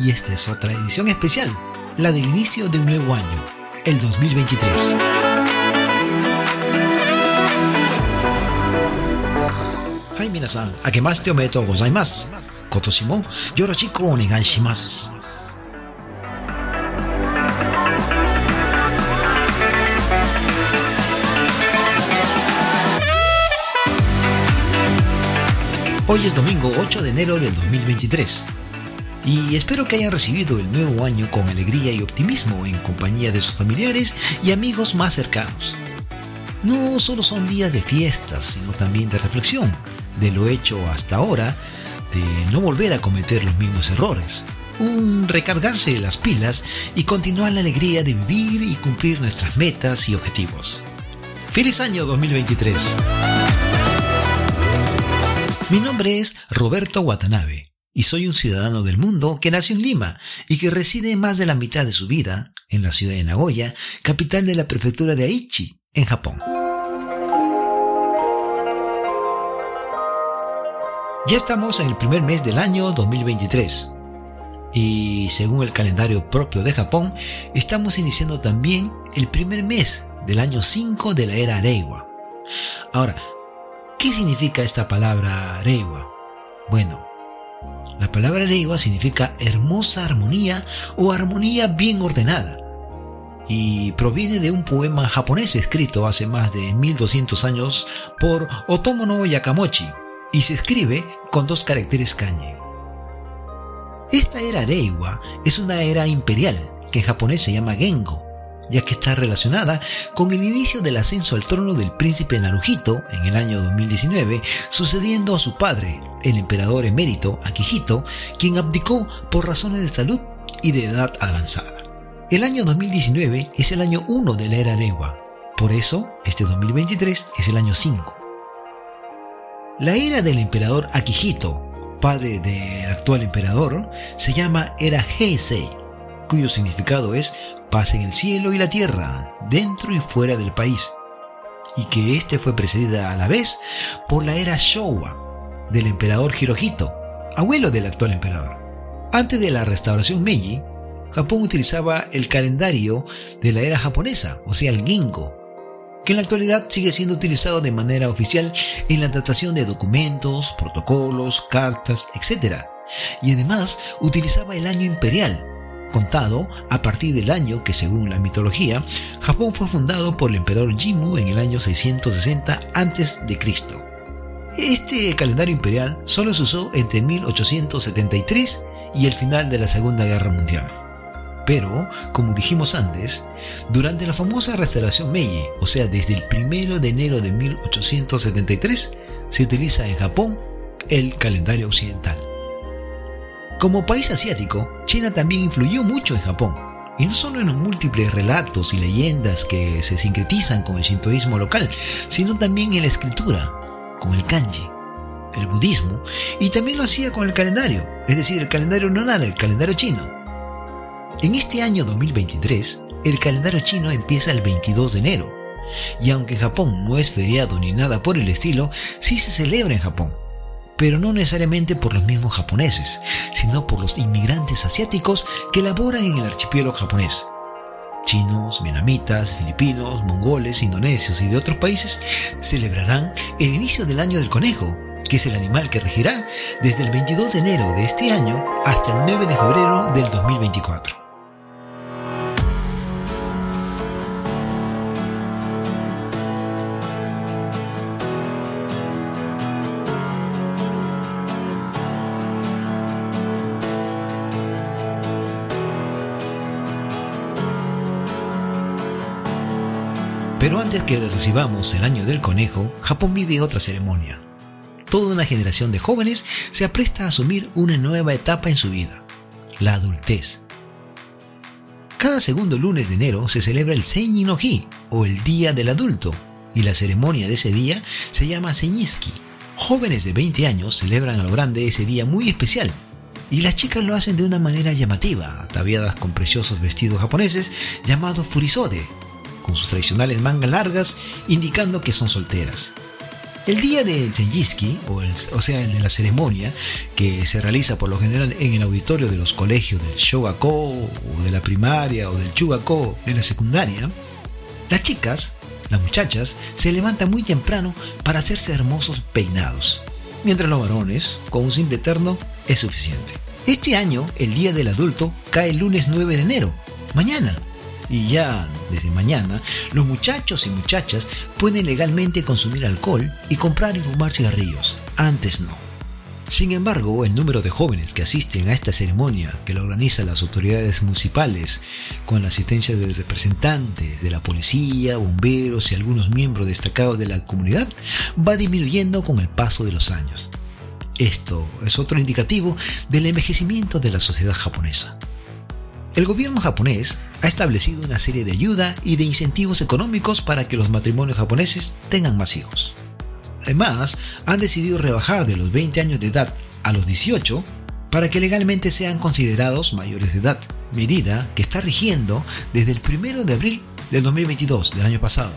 Y esta es otra edición especial, la del inicio de un nuevo año, el 2023. Hi minasan, akemashite omedetou gozaimasu. Kotoshi mo yoroshiku. Hoy es domingo 8 de enero del 2023 y espero que hayan recibido el nuevo año con alegría y optimismo en compañía de sus familiares y amigos más cercanos. No solo son días de fiestas, sino también de reflexión de lo hecho hasta ahora, de no volver a cometer los mismos errores, un recargarse las pilas y continuar la alegría de vivir y cumplir nuestras metas y objetivos. ¡Feliz año 2023! Mi nombre es Roberto Watanabe y soy un ciudadano del mundo que nació en Lima y que reside más de la mitad de su vida en la ciudad de Nagoya, capital de la prefectura de Aichi, en Japón. Ya estamos en el primer mes del año 2023 y según el calendario propio de Japón, estamos iniciando también el primer mes del año 5 de la era Reiwa. Ahora, ¿Qué significa esta palabra Reiwa? Bueno, la palabra Reiwa significa hermosa armonía o armonía bien ordenada y proviene de un poema japonés escrito hace más de 1200 años por Otomo no Yakamochi y se escribe con dos caracteres kanji. Esta era Reiwa es una era imperial que en japonés se llama Gengo ya que está relacionada con el inicio del ascenso al trono del príncipe Naruhito en el año 2019, sucediendo a su padre, el emperador emérito Akihito, quien abdicó por razones de salud y de edad avanzada. El año 2019 es el año 1 de la era Reiwa, por eso este 2023 es el año 5. La era del emperador Akihito, padre del actual emperador, se llama era Heisei, cuyo significado es paz en el cielo y la tierra, dentro y fuera del país, y que éste fue precedida a la vez por la era Showa del emperador Hirohito, abuelo del actual emperador. Antes de la restauración Meiji, Japón utilizaba el calendario de la era japonesa, o sea, el Gingo, que en la actualidad sigue siendo utilizado de manera oficial en la datación de documentos, protocolos, cartas, etc. Y además utilizaba el año imperial, contado a partir del año que según la mitología, Japón fue fundado por el emperador Jimmu en el año 660 a.C. Este calendario imperial solo se usó entre 1873 y el final de la Segunda Guerra Mundial. Pero, como dijimos antes, durante la famosa restauración Meiji, o sea, desde el 1 de enero de 1873, se utiliza en Japón el calendario occidental. Como país asiático, China también influyó mucho en Japón, y no solo en los múltiples relatos y leyendas que se sincretizan con el sintoísmo local, sino también en la escritura, con el kanji, el budismo, y también lo hacía con el calendario, es decir, el calendario lunar, el calendario chino. En este año 2023, el calendario chino empieza el 22 de enero, y aunque Japón no es feriado ni nada por el estilo, sí se celebra en Japón pero no necesariamente por los mismos japoneses, sino por los inmigrantes asiáticos que laboran en el archipiélago japonés. Chinos, vietnamitas, filipinos, mongoles, indonesios y de otros países celebrarán el inicio del año del conejo, que es el animal que regirá desde el 22 de enero de este año hasta el 9 de febrero del 2024. Pero antes que recibamos el año del conejo, Japón vive otra ceremonia. Toda una generación de jóvenes se apresta a asumir una nueva etapa en su vida, la adultez. Cada segundo lunes de enero se celebra el Seini no Hi, o el Día del Adulto, y la ceremonia de ese día se llama Seiniski. Jóvenes de 20 años celebran a lo grande ese día muy especial, y las chicas lo hacen de una manera llamativa, ataviadas con preciosos vestidos japoneses llamados furisode, con sus tradicionales mangas largas, indicando que son solteras. El día del Senjiski, o, sea, el de la ceremonia, que se realiza por lo general en el auditorio de los colegios del Shogako, o de la primaria, o del Chugako de la secundaria, las chicas, las muchachas, se levantan muy temprano para hacerse hermosos peinados, mientras los varones, con un simple terno, es suficiente. Este año, el Día del Adulto cae el lunes 9 de enero, mañana, y ya desde mañana los muchachos y muchachas pueden legalmente consumir alcohol y comprar y fumar cigarrillos. Antes no. Sin embargo, el número de jóvenes que asisten a esta ceremonia que la organizan las autoridades municipales con la asistencia de representantes de la policía, bomberos y algunos miembros destacados de la comunidad va disminuyendo con el paso de los años. Esto es otro indicativo del envejecimiento de la sociedad japonesa. El gobierno japonés ha establecido una serie de ayuda y de incentivos económicos para que los matrimonios japoneses tengan más hijos. Además, han decidido rebajar de los 20 años de edad a los 18 para que legalmente sean considerados mayores de edad, medida que está rigiendo desde el 1 de abril del 2022 del año pasado.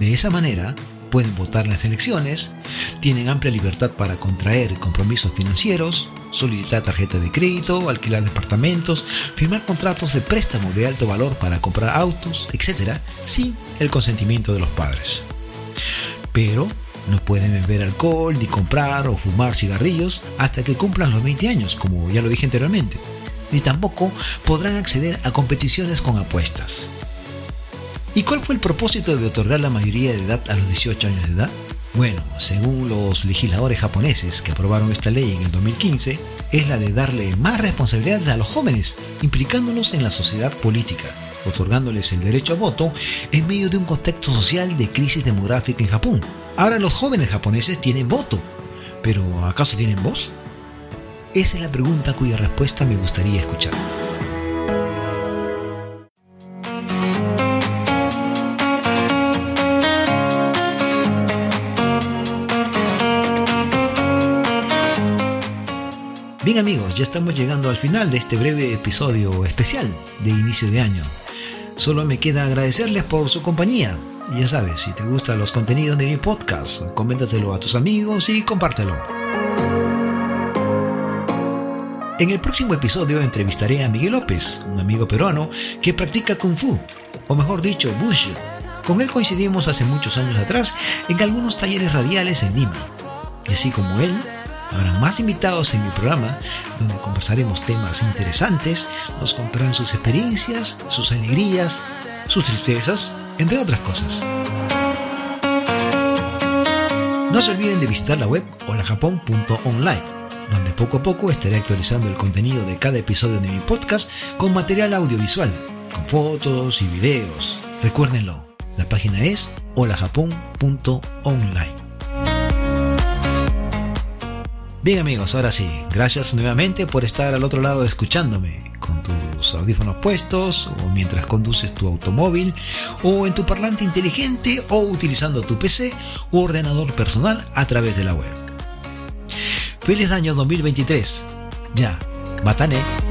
De esa manera, pueden votar en las elecciones, tienen amplia libertad para contraer compromisos financieros, solicitar tarjeta de crédito, alquilar departamentos, firmar contratos de préstamo de alto valor para comprar autos, etc., sin el consentimiento de los padres. Pero no pueden beber alcohol, ni comprar o fumar cigarrillos hasta que cumplan los 20 años, como ya lo dije anteriormente. Ni tampoco podrán acceder a competiciones con apuestas. ¿Y cuál fue el propósito de otorgar la mayoría de edad a los 18 años de edad? Bueno, según los legisladores japoneses que aprobaron esta ley en el 2015, es la de darle más responsabilidades a los jóvenes, implicándolos en la sociedad política, otorgándoles el derecho a voto en medio de un contexto social de crisis demográfica en Japón. Ahora los jóvenes japoneses tienen voto, pero ¿acaso tienen voz? Esa es la pregunta cuya respuesta me gustaría escuchar. Bien amigos, ya estamos llegando al final de este breve episodio especial de inicio de año. Solo me queda agradecerles por su compañía. Ya sabes, si te gustan los contenidos de mi podcast, coméntaselo a tus amigos y compártelo. En el próximo episodio entrevistaré a Miguel López, un amigo peruano que practica Kung Fu, o mejor dicho, Bush. Con él coincidimos hace muchos años atrás en algunos talleres radiales en Lima. Y así como él, Habrá más invitados en mi programa donde conversaremos temas interesantes, nos contarán sus experiencias, sus alegrías, sus tristezas, entre otras cosas. No se olviden de visitar la web holajapón.online, donde poco a poco estaré actualizando el contenido de cada episodio de mi podcast con material audiovisual, con fotos y videos. Recuérdenlo, la página es holajapón.online. Bien amigos, ahora sí, gracias nuevamente por estar al otro lado escuchándome con tus audífonos puestos o mientras conduces tu automóvil o en tu parlante inteligente o utilizando tu PC u ordenador personal a través de la web. Feliz año 2023. Ya, Batane.